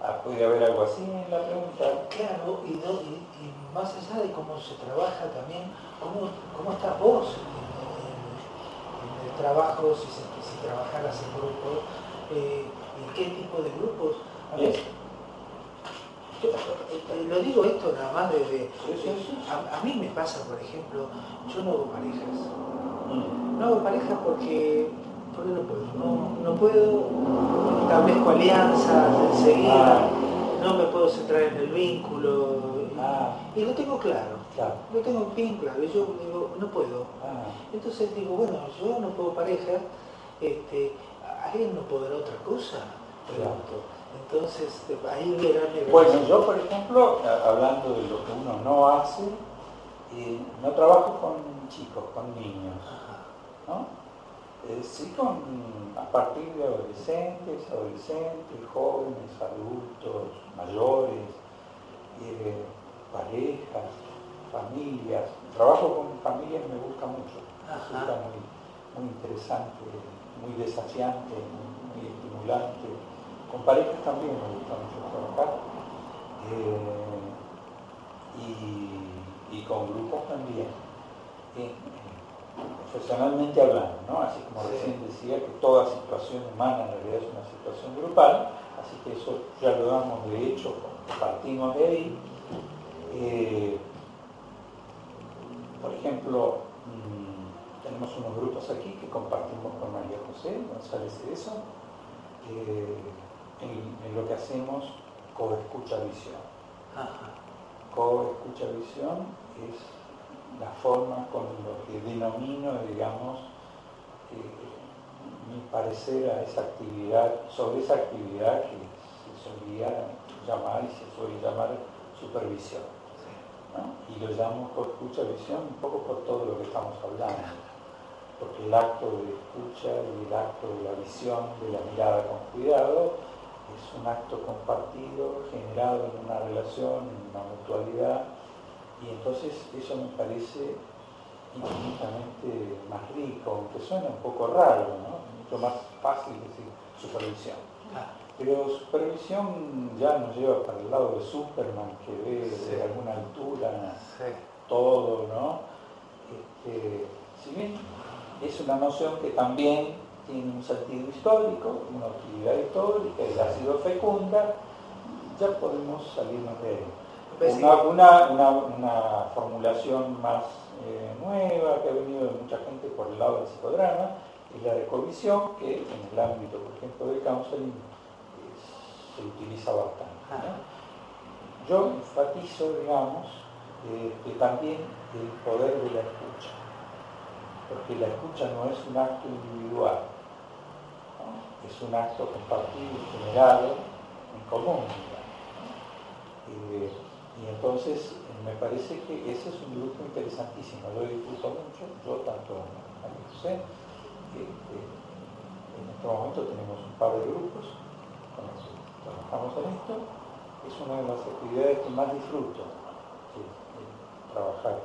Ah, ¿Puede haber algo así en la pregunta? Claro, y, más allá de cómo se trabaja también, cómo, cómo estás vos en, el trabajo, si, si trabajaras en grupo, eh, y qué tipo de grupos. A lo digo esto nada más desde... A, mí me pasa, por ejemplo, yo no hago parejas. Mm. No hago parejas porque, porque no puedo. No, puedo, establezco alianzas enseguida, ah. no me puedo centrar en el vínculo. Ah. Y lo tengo claro. Lo tengo bien claro. Y yo digo, no puedo. Ah. Entonces digo, bueno, yo no puedo pareja, este, ¿alguien no podrá otra cosa? Entonces, ahí verán... Bueno, yo por ejemplo, hablando de lo que uno no hace, eh, no trabajo con chicos, con niños, ¿no? Eh, sí con, a partir de adolescentes, adolescentes, jóvenes, adultos, mayores, eh, parejas, familias. Trabajo con familias me gusta mucho, resulta muy, muy interesante, muy desafiante, muy estimulante con parejas también me gusta mucho trabajar. Eh, y, con grupos también. Eh, profesionalmente hablando, ¿no? Así como recién decía que toda situación humana en realidad es una situación grupal, así que eso ya lo damos de hecho, partimos de ahí. Eh, por ejemplo, mm, tenemos unos grupos aquí que compartimos con María José González eso en, lo que hacemos co-escucha visión. Co-escucha visión es la forma con lo que denomino, digamos, mi parecer a esa actividad, sobre esa actividad que se solía llamar y se suele llamar supervisión. Y lo llamo co-escucha visión un poco por todo lo que estamos hablando porque el acto de escucha y el acto de la visión, de la mirada con cuidado, es un acto compartido, generado en una relación, en una mutualidad, y entonces eso me parece infinitamente más rico, aunque suena un poco raro, ¿no? mucho más fácil decir supervisión. Pero supervisión ya nos lleva para el lado de Superman, que ve de alguna altura todo, ¿no? Este, si bien es una noción que también tiene un sentido histórico, una utilidad histórica y ha sido fecunda, ya podemos salirnos de él. Una, una, formulación más eh, nueva que ha venido de mucha gente por el lado del psicodrama es la de covisión, que en el ámbito, por ejemplo, del counseling se utiliza bastante. Yo enfatizo, digamos, eh, que también el poder de la escucha, porque la escucha no es un acto individual, es un acto compartido, generado, en común. Eh, y entonces me parece que ese es un grupo interesantísimo, lo disfruto mucho, yo tanto a José, en este momento tenemos un par de grupos con los que trabajamos en esto, es una de las actividades que más disfruto, trabajar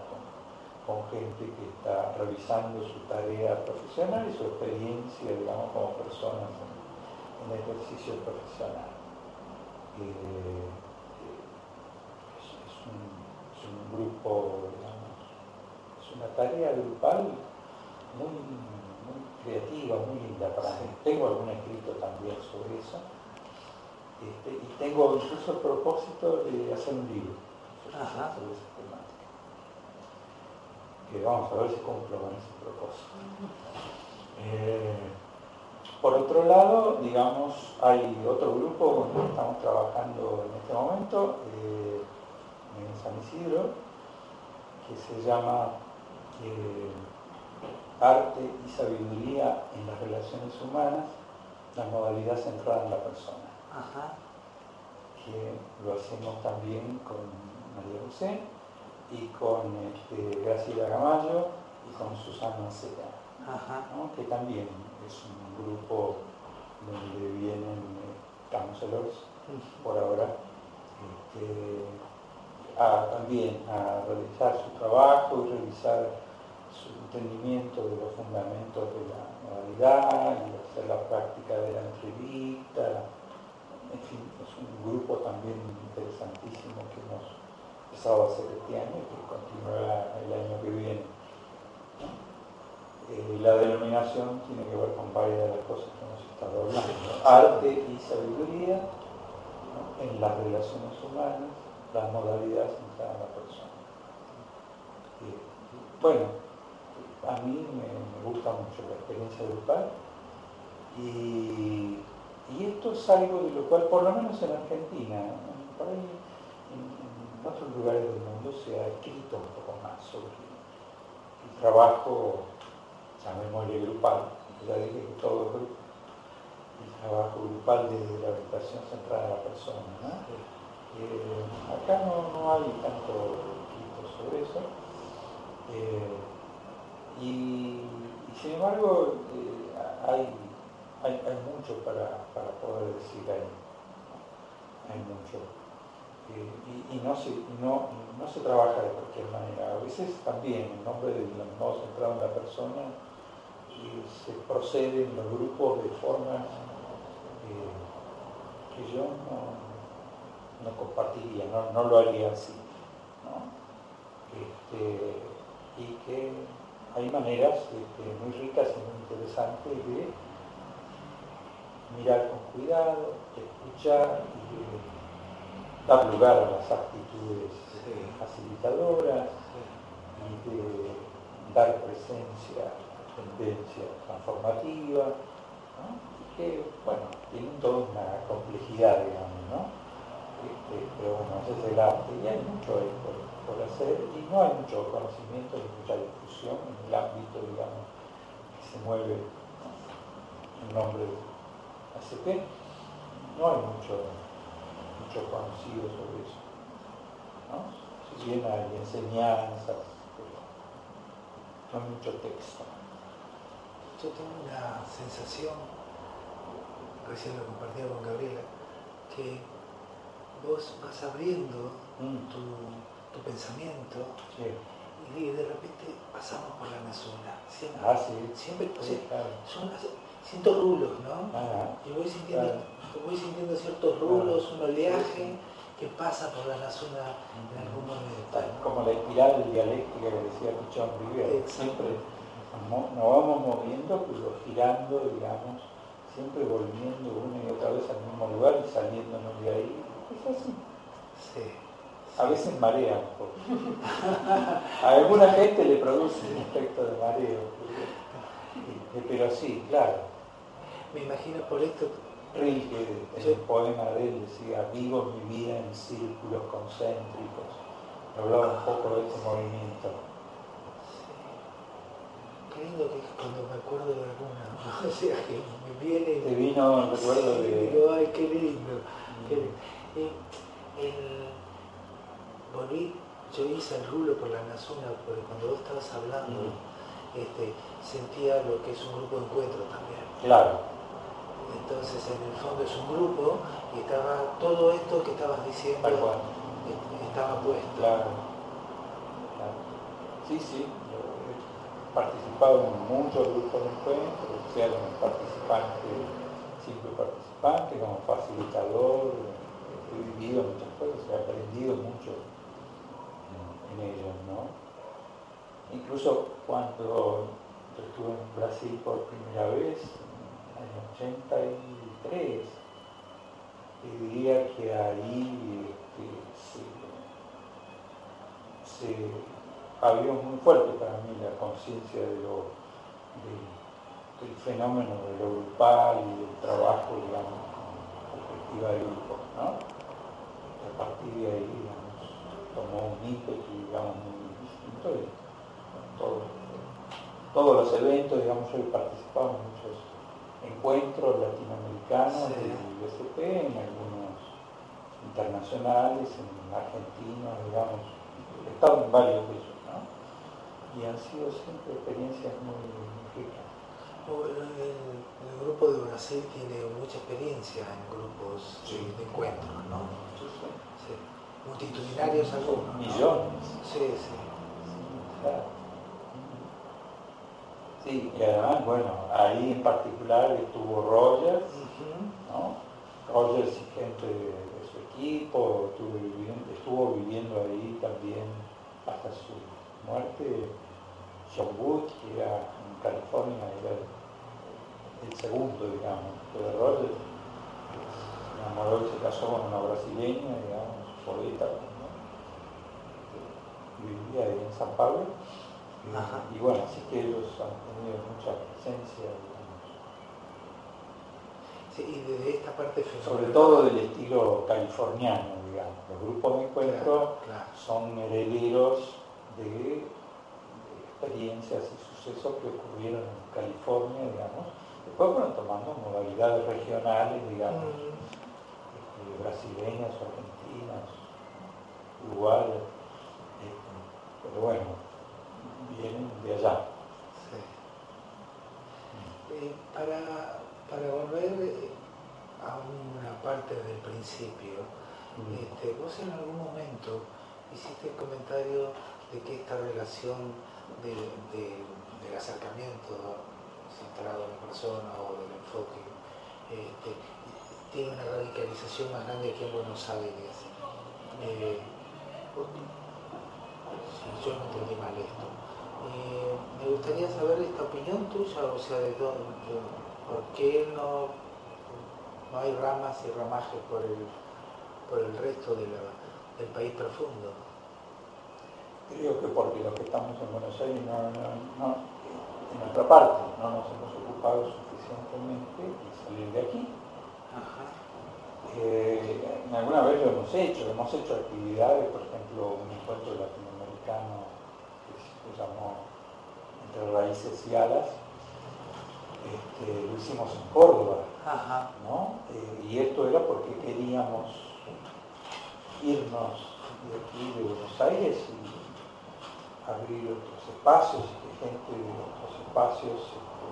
con gente que está revisando su tarea profesional y su experiencia, digamos, como personas en, el ejercicio profesional. Eh, es, un, grupo, digamos, es una tarea grupal muy, creativa, muy linda para mí. Tengo algún escrito también sobre eso. Este, y tengo incluso el propósito de hacer un libro sobre ese tema que vamos a ver si cumplo con ese propósito. Eh, por otro lado, digamos, hay otro grupo con el que estamos trabajando en este momento, eh, San Isidro, que se llama eh, Arte y Sabiduría en las Relaciones Humanas, la modalidad centrada en la persona. Que lo hacemos también con María José y con este, Graciela Gamayo y con Susana Seca, que también es un grupo donde vienen counselors por ahora este, también a realizar su trabajo y revisar su entendimiento de los fundamentos de la modalidad y hacer la práctica de la entrevista grupo también interesantísimo que hemos empezado a hacer este año y que continuará el año que viene. Eh, la denominación tiene que ver con varias de las cosas que hemos estado hablando. Arte y sabiduría en las relaciones humanas, las modalidades en cada persona. bueno, a mí me, gusta mucho la experiencia grupal y, esto es algo de lo cual, por lo menos en Argentina, por ahí en, otros lugares del mundo se ha escrito un poco más sobre el trabajo, llamémosle grupal, ya dije que todo el trabajo grupal de la orientación centrada en la persona. Eh, acá no, hay tanto escrito sobre eso. Eh, y, sin embargo, eh, hay, hay, mucho para, poder decir ahí. Hay mucho. y, no, se, no, no, se trabaja de cualquier manera. A veces también, en nombre del modo centrado en la persona, se procede en los grupos de forma que yo no, compartiría, no, lo haría así. Este, y que hay maneras este, muy ricas y muy interesantes de mirar con cuidado, de escuchar y de dar lugar a las actitudes facilitadoras y de dar presencia a tendencia transformativa que, bueno, tienen toda una complejidad, digamos, ¿no? Pero bueno, ese es el arte y hay mucho ahí por, hacer y no hay mucho conocimiento ni mucha discusión en el ámbito, digamos, que se mueve en nombre de ACP. No hay mucho, mucho conocido sobre eso. ¿no? Si bien hay enseñanzas, pero no hay mucho texto. Yo tengo una sensación recién lo compartía con Gabriela, que vos vas abriendo mm. tu, pensamiento y de repente pasamos por la Nasuna. Siempre, ah, sí. siempre son, siento rulos, ¿no? y voy sintiendo, voy sintiendo ciertos rulos, un oleaje que pasa por la Nasuna en algún momento. Como la espiral dialéctica que decía Pichón Rivera, siempre nos vamos moviendo, pero girando, digamos, siempre volviendo una y otra vez al mismo lugar y saliéndonos de ahí. Es así. A veces marea un poco. A alguna gente le produce un efecto de mareo. Pero sí, claro. Me imagino por esto. Rilke, en el poema de él, decía, vivo mi vida en círculos concéntricos. Hablaba un poco de ese movimiento qué lindo que cuando me acuerdo de alguna, o sea, que me viene... Te vino el recuerdo de... Digo, ay, qué lindo. Mm. El, yo hice el rulo por la Nazuna, porque cuando vos estabas hablando, mm. este, sentía lo que es un grupo de encuentro también. Claro. Entonces, en el fondo es un grupo y estaba todo esto que estabas diciendo estaba puesto. Claro. claro. Sí, sí participado en muchos grupos de encuentro, sea como participante, simple participante, como facilitador, he vivido muchas cosas, he aprendido mucho en, ellos, ¿no? Incluso cuando estuve en Brasil por primera vez, en el 83, diría que ahí este, se había muy fuerte para mí la conciencia de del fenómeno de lo grupal y del trabajo, digamos, con perspectiva de grupo, ¿no? a partir de ahí, tomó un ímpetu, digamos, muy distinto todos los eventos, digamos, yo he participado en muchos encuentros latinoamericanos del ISP, en algunos internacionales, en argentinos, digamos, he estado en varios de ellos y han sido siempre experiencias muy, ricas. el, grupo de Brasil tiene mucha experiencia en grupos de encuentros, ¿no? Sí. Multitudinarios algunos. Millones. Sí, sí. Sí, y además, bueno, ahí en particular estuvo Rogers, ¿no? Rogers y gente de, su equipo, estuvo viviendo, ahí también hasta su muerte. John Wood, que era en California, era el, segundo, digamos, pero Rogers se enamoró y se casó con una brasileña, digamos, poeta, ¿no? vivía ahí en San Pablo y, bueno, así que ellos han tenido mucha presencia, digamos. Sí, y desde esta parte Sobre todo del estilo californiano, digamos. Los grupos de encuentro son herederos de, experiencias y sucesos que ocurrieron en California, digamos. Después fueron tomando modalidades regionales, digamos, este, brasileñas, argentinas, uruguayas. Este, pero bueno, vienen de allá. Eh, para, para, volver eh, a una parte del principio, este, vos en algún momento hiciste el comentario de que esta relación del acercamiento centrado en la persona o del enfoque este, tiene una radicalización más grande aquí en Buenos Aires. Eh, yo no entendí mal esto. Eh, me gustaría saber esta opinión tuya, o sea, de, por qué no, no hay ramas y ramajes por el, por el resto del país profundo. Creo que porque los que estamos en Buenos Aires no, no, en nuestra parte no nos hemos ocupado suficientemente de salir de aquí. Eh, alguna vez lo hemos hecho, hemos hecho actividades, por ejemplo, un encuentro latinoamericano se llamó Entre Raíces y Alas, este, lo hicimos en Córdoba, ¿no? Eh, y esto era porque queríamos irnos de aquí de Buenos Aires y abrir otros espacios y que gente de otros espacios este,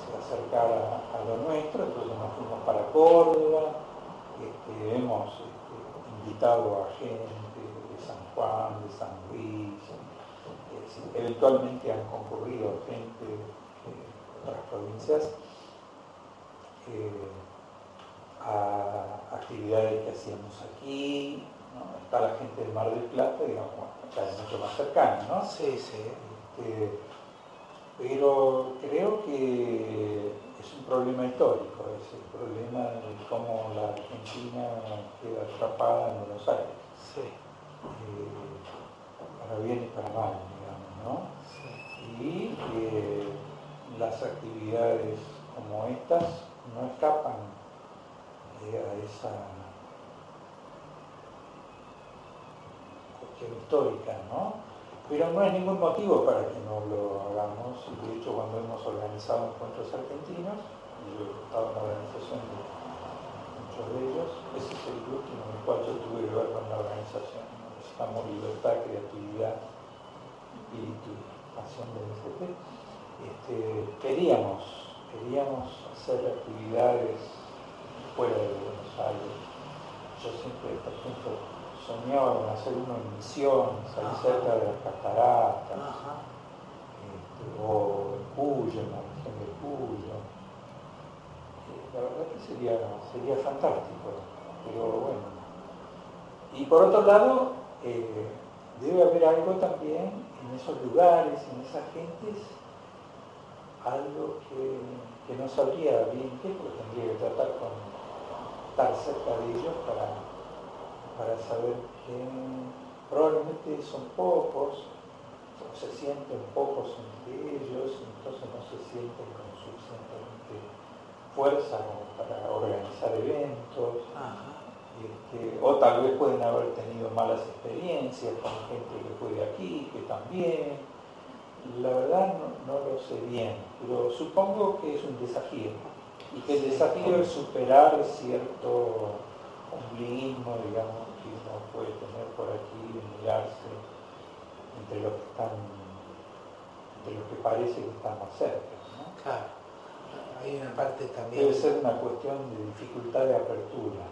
se acercara a lo nuestro, entonces nos fuimos para Córdoba, este, hemos invitado a gente Juan, de San Luis, eventualmente han concurrido gente de otras provincias eh, a actividades que hacíamos aquí, está la gente del Mar del Plata, digamos, acá es mucho más cercana, ¿no? Sí, sí. Este, pero creo que es un problema histórico, es el problema de cómo la Argentina queda atrapada en Buenos Aires. Sí. Eh, para bien y para mal, digamos, ¿no? Y eh, las actividades como estas no escapan eh, a esa cuestión histórica, ¿no? Pero no hay ningún motivo para que no lo hagamos. De hecho, cuando hemos organizado encuentros argentinos, yo he estado en la organización de muchos de ellos, ese es el último en el cual yo tuve que ver con la organización necesitamos libertad, creatividad, espíritu, pasión del FP. Este, queríamos, queríamos hacer actividades fuera de Buenos Aires. Yo siempre, por ejemplo, soñaba con hacer uno en Misiones, ahí cerca de las cataratas, este, o en Cuyo, en la región de Cuyo. Eh, la verdad que sería, sería fantástico, pero bueno. Y por otro lado, eh, debe haber algo también en esos lugares, en esas gentes, algo que, no sabría bien qué, porque tendría que tratar con estar cerca de ellos para, para saber que probablemente son pocos, o se sienten pocos entre ellos, entonces no se sienten con suficientemente fuerza para organizar eventos. Este, o tal vez pueden haber tenido malas experiencias con gente que fue de aquí, que también. La verdad no, lo sé bien, pero supongo que es un desafío y que el desafío es superar cierto ombliguismo, digamos, que uno puede tener por aquí, de mirarse entre los que están, entre los que parece que están más cerca. Claro, hay una parte también. Debe ser una cuestión de dificultad de apertura.